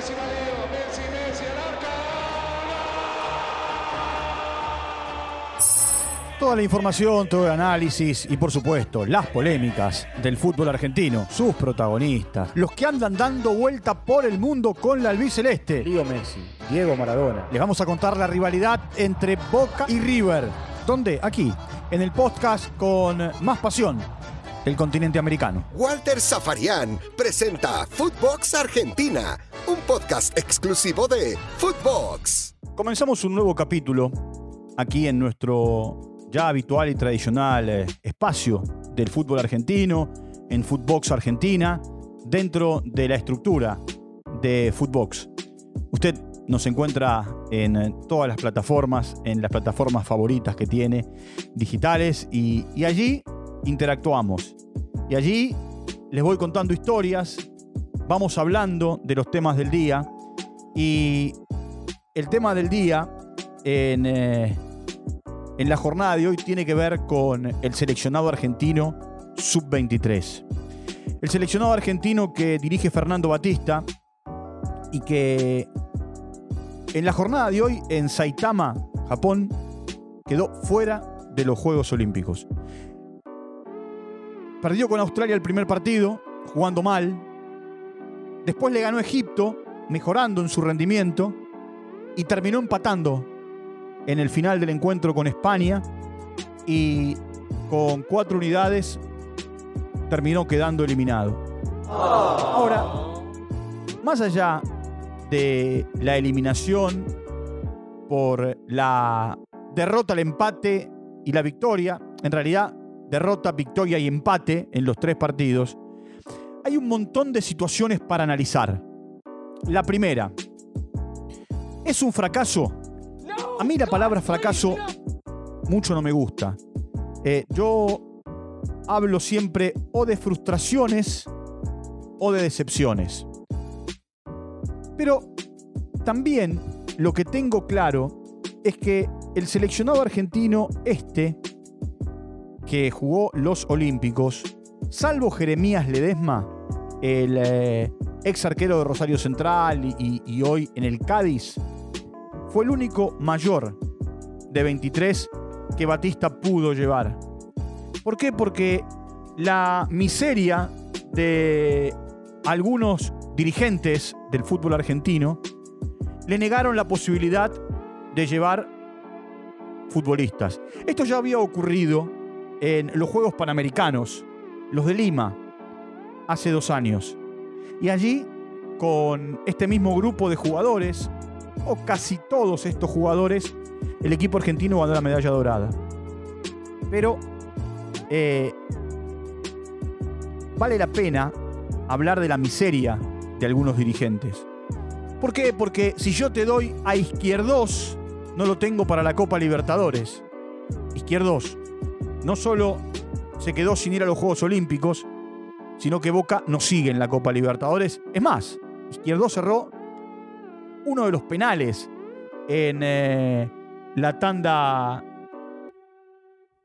Messi va Leo, Messi, Messi al arco. Toda la información, todo el análisis y por supuesto las polémicas del fútbol argentino, sus protagonistas, los que andan dando vuelta por el mundo con la albiceleste. Leo Messi, Diego Maradona. Les vamos a contar la rivalidad entre Boca y River. ¿Dónde? Aquí, en el podcast con más pasión del continente americano. Walter Zafarian presenta Footbox Argentina, un podcast exclusivo de Footbox. Comenzamos un nuevo capítulo aquí en nuestro ya habitual y tradicional eh, espacio del fútbol argentino, en Footbox Argentina, dentro de la estructura de Footbox. Usted nos encuentra en eh, todas las plataformas, en las plataformas favoritas que tiene, digitales, y, y allí interactuamos. Y allí les voy contando historias, vamos hablando de los temas del día, y el tema del día en... eh, en la jornada de hoy tiene que ver con el seleccionado argentino sub-23. El seleccionado argentino que dirige Fernando Batista y que en la jornada de hoy en Saitama, Japón, quedó fuera de los Juegos Olímpicos. Perdió con Australia el primer partido, jugando mal. Después le ganó Egipto, mejorando en su rendimiento. Y terminó empatando en el final del encuentro con España y con cuatro unidades terminó quedando eliminado. Ahora, más allá de la eliminación por la derrota, el empate y la victoria, en realidad derrota, victoria y empate en los tres partidos, hay un montón de situaciones para analizar. La primera, ¿es un fracaso a mí la palabra fracaso mucho no me gusta. Eh, yo hablo siempre o de frustraciones o de decepciones. Pero también lo que tengo claro es que el seleccionado argentino este, que jugó los Olímpicos, salvo Jeremías Ledesma, el eh, ex arquero de Rosario Central y, y hoy en el Cádiz, fue el único mayor de 23 que Batista pudo llevar. ¿Por qué? Porque la miseria de algunos dirigentes del fútbol argentino le negaron la posibilidad de llevar futbolistas. Esto ya había ocurrido en los Juegos Panamericanos, los de Lima, hace dos años. Y allí, con este mismo grupo de jugadores, o casi todos estos jugadores, el equipo argentino ganó la medalla dorada. Pero eh, vale la pena hablar de la miseria de algunos dirigentes. ¿Por qué? Porque si yo te doy a Izquierdos, no lo tengo para la Copa Libertadores. Izquierdos no solo se quedó sin ir a los Juegos Olímpicos, sino que Boca no sigue en la Copa Libertadores. Es más, Izquierdos cerró uno de los penales en eh, la tanda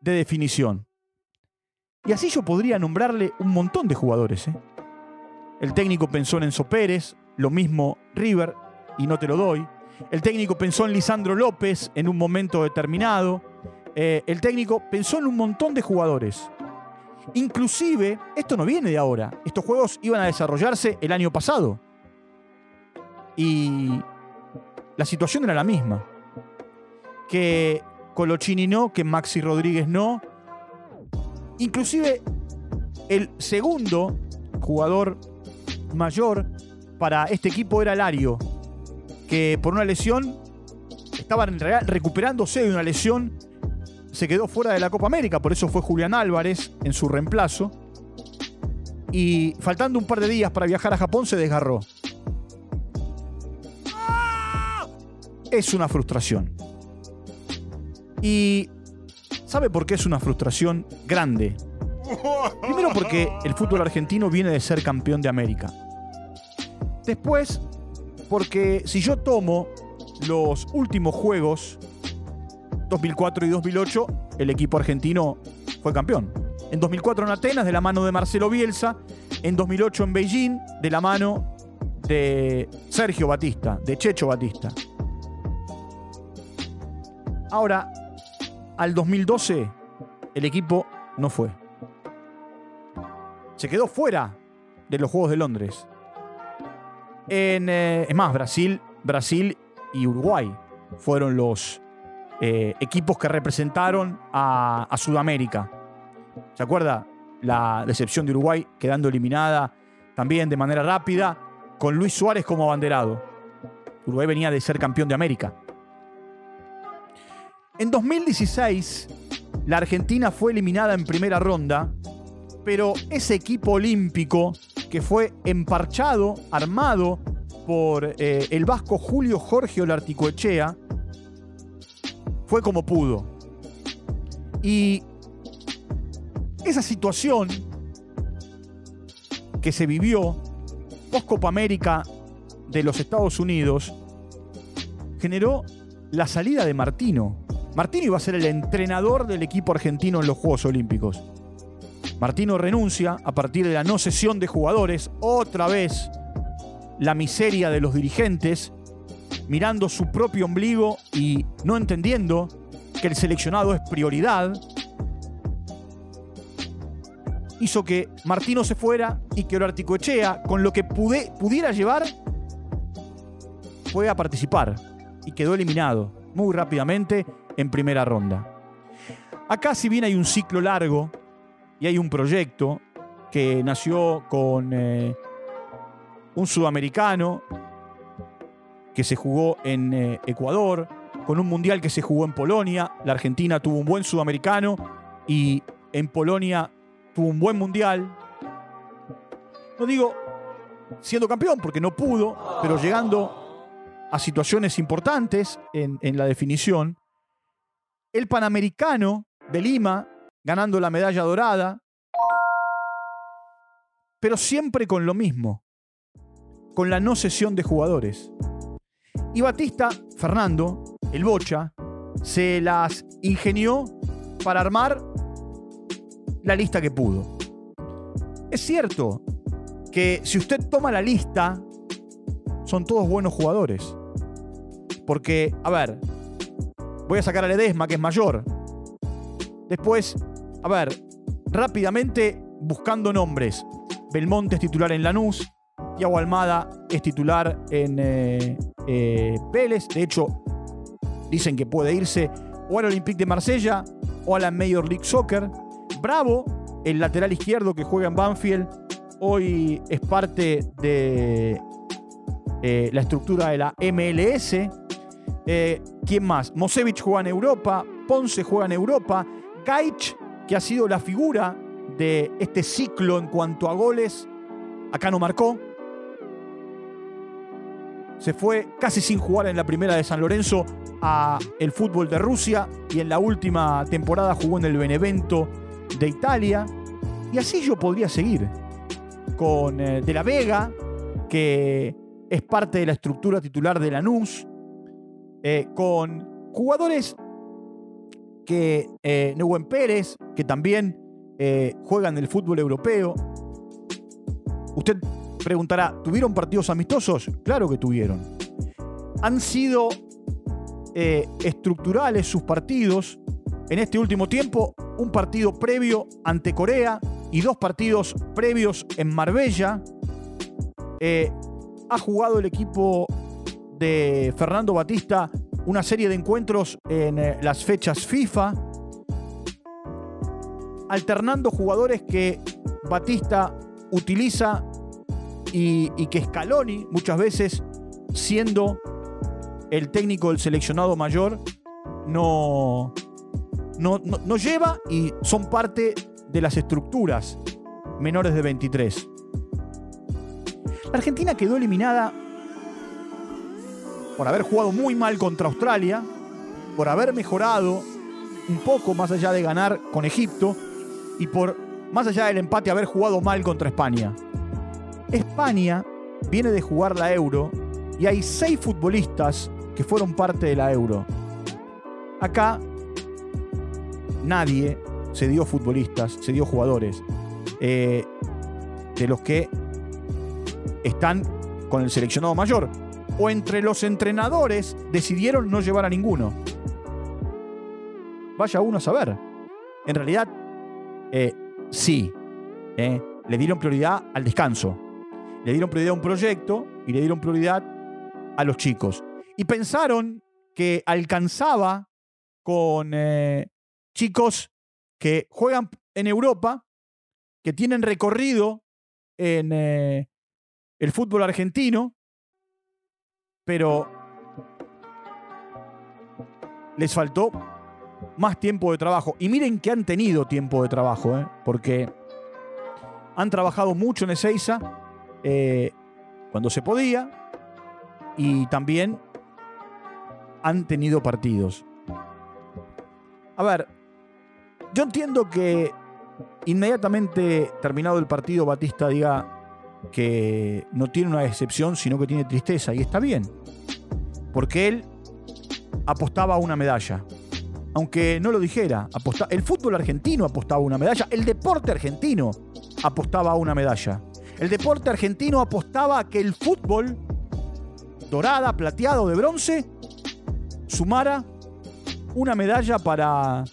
de definición. Y así yo podría nombrarle un montón de jugadores. ¿eh? El técnico pensó en Enzo Pérez, lo mismo River, y no te lo doy. El técnico pensó en Lisandro López en un momento determinado. Eh, el técnico pensó en un montón de jugadores. Inclusive, esto no viene de ahora. Estos juegos iban a desarrollarse el año pasado. Y la situación era la misma. Que Colochini no, que Maxi Rodríguez no. Inclusive el segundo jugador mayor para este equipo era Lario, que por una lesión estaba recuperándose de una lesión, se quedó fuera de la Copa América, por eso fue Julián Álvarez en su reemplazo. Y faltando un par de días para viajar a Japón se desgarró. es una frustración. Y ¿sabe por qué es una frustración grande? Primero porque el fútbol argentino viene de ser campeón de América. Después, porque si yo tomo los últimos juegos, 2004 y 2008, el equipo argentino fue campeón. En 2004 en Atenas, de la mano de Marcelo Bielsa. En 2008 en Beijing, de la mano de Sergio Batista, de Checho Batista. Ahora, al 2012, el equipo no fue. Se quedó fuera de los Juegos de Londres. En, eh, es más, Brasil, Brasil y Uruguay fueron los eh, equipos que representaron a, Sudamérica. ¿Se acuerda? La decepción de Uruguay quedando eliminada también de manera rápida, con Luis Suárez como abanderado. Uruguay venía de ser campeón de América. En 2016, la Argentina fue eliminada en primera ronda, pero ese equipo olímpico que fue emparchado, armado por eh, el vasco Julio Jorge Olarticoechea, fue como pudo. Y esa situación que se vivió post Copa América de los Estados Unidos generó la salida de Martino. Martino iba a ser el entrenador del equipo argentino en los Juegos Olímpicos. Martino renuncia a partir de la no cesión de jugadores, otra vez la miseria de los dirigentes, mirando su propio ombligo y no entendiendo que el seleccionado es prioridad, hizo que Martino se fuera y que Orarticoechea, con lo que pude, pudiera llevar, fue a participar y quedó eliminado muy rápidamente en primera ronda. Acá si bien hay un ciclo largo y hay un proyecto que nació con eh, un sudamericano que se jugó en eh, Ecuador, con un mundial que se jugó en Polonia, la Argentina tuvo un buen sudamericano y en Polonia tuvo un buen mundial. No digo siendo campeón porque no pudo, pero llegando a situaciones importantes en, en la definición. El Panamericano de Lima ganando la medalla dorada, pero siempre con lo mismo, con la no cesión de jugadores. Y Batista, Fernando, el Bocha, se las ingenió para armar la lista que pudo. Es cierto que si usted toma la lista, son todos buenos jugadores. Porque, a ver, voy a sacar a Ledesma, que es mayor. Después, a ver, rápidamente buscando nombres. Belmonte es titular en Lanús. Tiago Almada es titular en eh, eh, Vélez. De hecho, dicen que puede irse o al Olympique de Marsella o a la Major League Soccer. Bravo, el lateral izquierdo que juega en Banfield, hoy es parte de eh, la estructura de la MLS. Eh, ¿Quién más? Mosevich juega en Europa, Ponce juega en Europa, Gaich, que ha sido la figura de este ciclo en cuanto a goles, acá no marcó. Se fue casi sin jugar en la primera de San Lorenzo a el fútbol de Rusia y en la última temporada jugó en el Benevento de Italia. Y así yo podría seguir. Con eh, De la Vega, que es parte de la estructura titular de Lanús. Eh, con jugadores que eh, Neuwen Pérez, que también eh, juegan en el fútbol europeo. Usted preguntará, ¿tuvieron partidos amistosos? Claro que tuvieron. Han sido eh, estructurales sus partidos. En este último tiempo, un partido previo ante Corea y dos partidos previos en Marbella. Eh, ha jugado el equipo de Fernando Batista una serie de encuentros en eh, las fechas FIFA, alternando jugadores que Batista utiliza y, que Scaloni muchas veces, siendo el técnico del seleccionado mayor, no, no, no- no lleva y son parte de las estructuras menores de 23. La Argentina quedó eliminada por haber jugado muy mal contra Australia, por haber mejorado un poco más allá de ganar con Egipto y por más allá del empate haber jugado mal contra España. España viene de jugar la Euro y hay seis futbolistas que fueron parte de la Euro. Acá nadie se dio futbolistas, se dio jugadores eh, de los que están con el seleccionado mayor. O entre los entrenadores decidieron no llevar a ninguno. Vaya uno a saber. En realidad, eh, sí. eh, le dieron prioridad al descanso. Le dieron prioridad a un proyecto y le dieron prioridad a los chicos. Y pensaron que alcanzaba con eh, chicos que juegan en Europa, que tienen recorrido en eh, el fútbol argentino, pero les faltó más tiempo de trabajo. Y miren que han tenido tiempo de trabajo, ¿eh? porque han trabajado mucho en Ezeiza eh, cuando se podía y también han tenido partidos. A ver, yo entiendo que inmediatamente terminado el partido Batista diga que no tiene una decepción, sino que tiene tristeza, y está bien, porque él apostaba a una medalla. Aunque no lo dijera, aposta- el fútbol argentino apostaba a una medalla, el deporte argentino apostaba a una medalla. El deporte argentino apostaba a que el fútbol, dorada, plateado, de bronce, sumara una medalla para,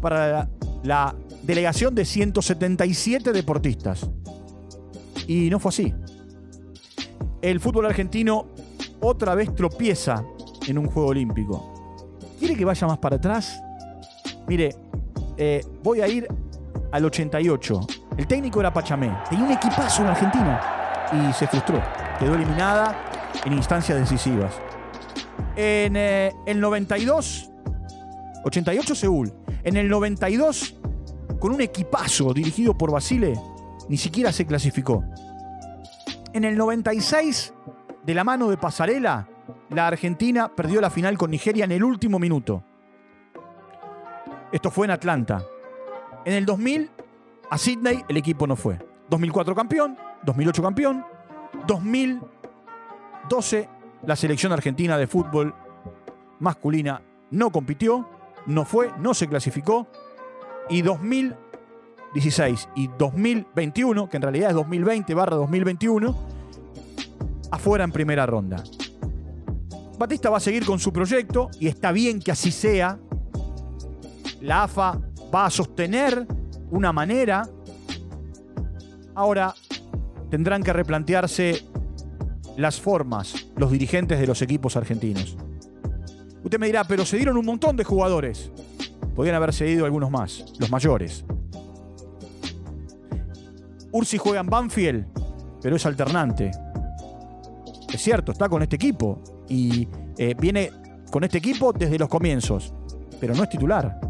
para la, delegación de 177 deportistas. Y no fue así. El fútbol argentino otra vez tropieza en un juego olímpico. ¿Quiere que vaya más para atrás? Mire, eh, voy a ir al 88. El técnico era Pachamé. Tenía un equipazo en Argentina y se frustró. Quedó eliminada en instancias decisivas. En eh, el 92, 88 Seúl. En el 92, con un equipazo dirigido por Basile, ni siquiera se clasificó. En el 96, de la mano de Pasarela, la Argentina perdió la final con Nigeria en el último minuto. Esto fue en Atlanta. En el 2000, a Sydney el equipo no fue. 2004 campeón, 2008 campeón, 2012 la selección argentina de fútbol masculina no compitió, no fue, no se clasificó. Y 2016 y 2021, que en realidad es 2020 barra 2021, afuera en primera ronda. Batista va a seguir con su proyecto y está bien que así sea. La AFA va a sostener una manera. Ahora tendrán que replantearse las formas los dirigentes de los equipos argentinos. Usted me dirá, pero se dieron un montón de jugadores. Podrían haber cedido algunos más, los mayores. Ursi juega en Banfield, pero es alternante. Es cierto, está con este equipo y eh, viene con este equipo desde los comienzos, pero no es titular.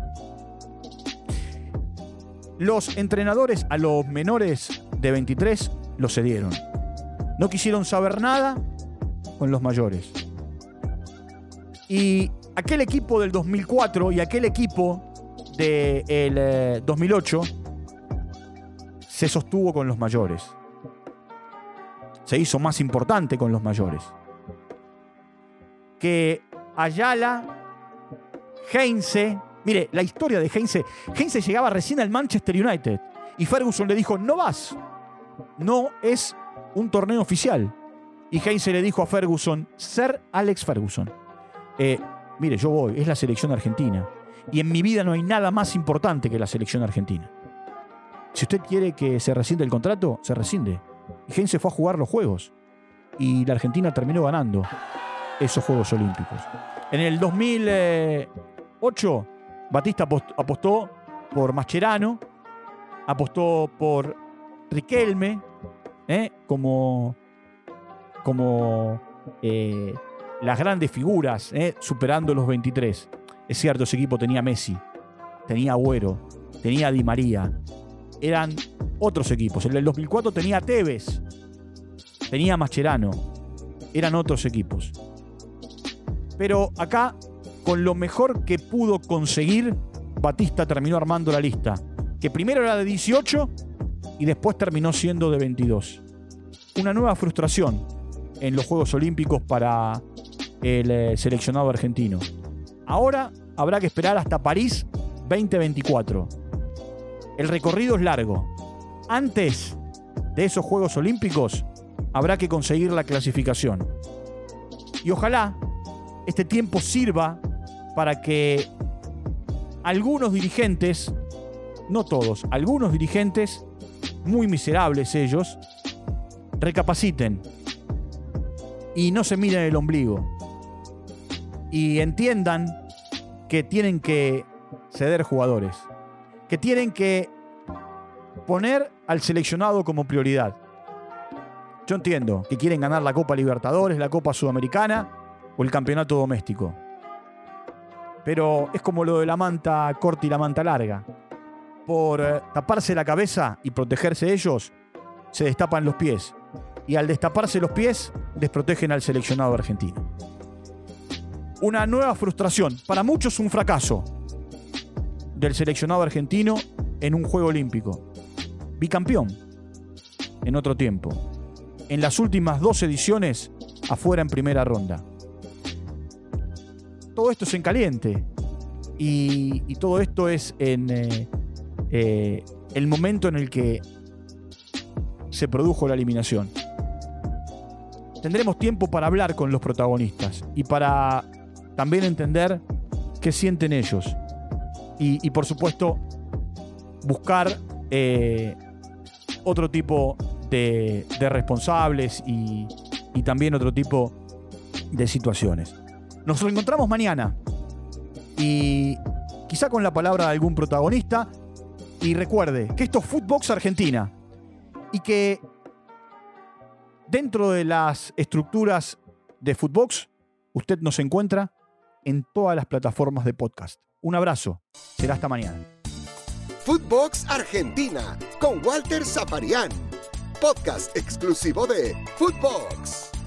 Los entrenadores a los menores de 23 los cedieron. No quisieron saber nada con los mayores. Y aquel equipo del 2004 y aquel equipo del eh, 2008 se sostuvo con los mayores. Se hizo más importante con los mayores. Que Ayala, Heinze, mire, la historia de Heinze, Heinze llegaba recién al Manchester United y Ferguson le dijo, no vas, no es un torneo oficial. Y Heinze le dijo a Ferguson, ser Alex Ferguson, eh, mire, yo voy, es la selección argentina. Y en mi vida no hay nada más importante que la selección argentina. Si usted quiere que se rescinde el contrato, se rescinde. Y Heinze fue a jugar los Juegos. Y la Argentina terminó ganando esos Juegos Olímpicos. En el 2008, Batista apost- apostó por Mascherano, apostó por Riquelme, ¿eh? como, como eh, las grandes figuras, ¿eh? superando los 23. Es cierto, ese equipo tenía Messi, tenía Agüero, tenía Di María. Eran otros equipos. El del 2004 tenía Tevez, tenía Mascherano. Eran otros equipos. Pero acá, con lo mejor que pudo conseguir, Batista terminó armando la lista. Que primero era de 18 y después terminó siendo de 22. Una nueva frustración en los Juegos Olímpicos para el eh, seleccionado argentino. Ahora habrá que esperar hasta París 2024. El recorrido es largo. Antes de esos Juegos Olímpicos habrá que conseguir la clasificación. Y ojalá este tiempo sirva para que algunos dirigentes, no todos, algunos dirigentes, muy miserables ellos, recapaciten y no se miren el ombligo y entiendan que tienen que ceder jugadores, que tienen que poner al seleccionado como prioridad. Yo entiendo que quieren ganar la Copa Libertadores, la Copa Sudamericana o el Campeonato Doméstico. Pero es como lo de la manta corta y la manta larga. Por eh, taparse la cabeza y protegerse ellos, se destapan los pies. Y al destaparse los pies, desprotegen al seleccionado argentino. Una nueva frustración, para muchos un fracaso del seleccionado argentino en un Juego Olímpico. Bicampeón en otro tiempo. En las últimas dos ediciones, afuera en primera ronda. Todo esto es en caliente. Y, todo esto es en eh, eh, el momento en el que se produjo la eliminación. Tendremos tiempo para hablar con los protagonistas y para también entender qué sienten ellos. Y, por supuesto, buscar eh, otro tipo de, responsables y, y, también otro tipo de situaciones. Nos reencontramos mañana y quizá con la palabra de algún protagonista. Y recuerde que esto es Footbox Argentina y que dentro de las estructuras de Footbox usted nos encuentra en todas las plataformas de podcast. Un abrazo. Será hasta mañana. Footbox Argentina con Walter Zafarian. Podcast exclusivo de Footbox.